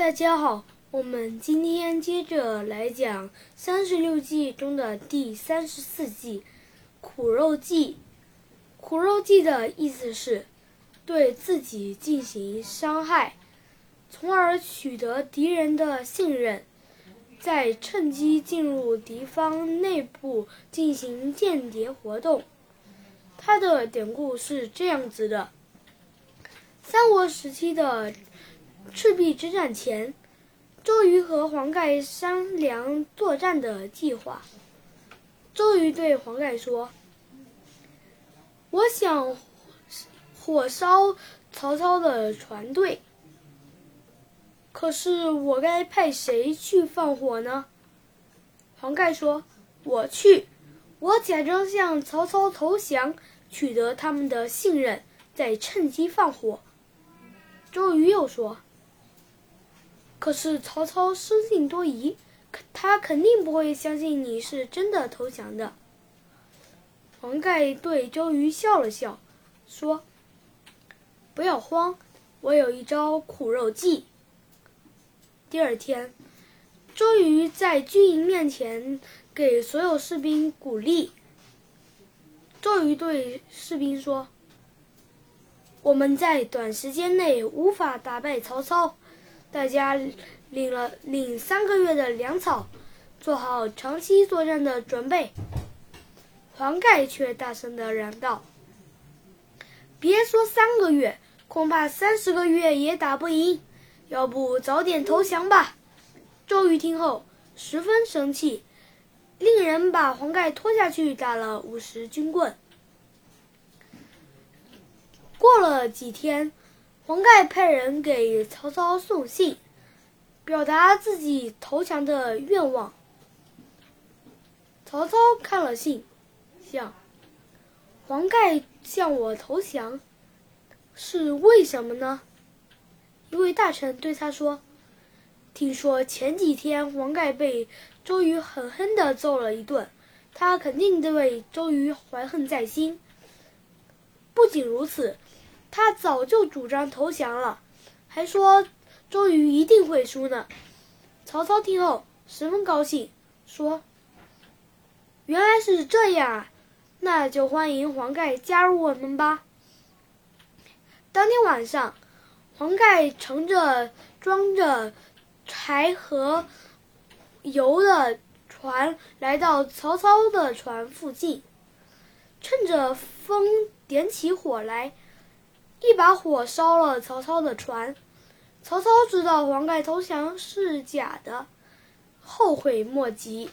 大家好，我们今天接着来讲三十六计中的第三十四计——苦肉计。苦肉计的意思是对自己进行伤害，从而取得敌人的信任，再趁机进入敌方内部进行间谍活动。它的典故是这样子的：三国时期的。赤壁之战前，周瑜和黄盖商量作战的计划。周瑜对黄盖说：“我想火烧曹操的船队，可是我该派谁去放火呢？”黄盖说：“我去，我假装向曹操投降，取得他们的信任，再趁机放火。”周瑜又说。可是曹操生性多疑，他肯定不会相信你是真的投降的。黄盖对周瑜笑了笑，说：“不要慌，我有一招苦肉计。”第二天，周瑜在军营面前给所有士兵鼓励。周瑜对士兵说：“我们在短时间内无法打败曹操。”大家领了领三个月的粮草，做好长期作战的准备。黄盖却大声的嚷道：“别说三个月，恐怕三十个月也打不赢。要不早点投降吧？”周瑜听后十分生气，令人把黄盖拖下去打了五十军棍。过了几天。黄盖派人给曹操送信，表达自己投降的愿望。曹操看了信，想：黄盖向我投降，是为什么呢？一位大臣对他说：“听说前几天黄盖被周瑜狠狠地揍了一顿，他肯定对周瑜怀恨在心。不仅如此。”他早就主张投降了，还说周瑜一定会输呢。曹操听后十分高兴，说：“原来是这样啊，那就欢迎黄盖加入我们吧。”当天晚上，黄盖乘着装着柴和油的船来到曹操的船附近，趁着风点起火来。一把火烧了曹操的船，曹操知道黄盖投降是假的，后悔莫及。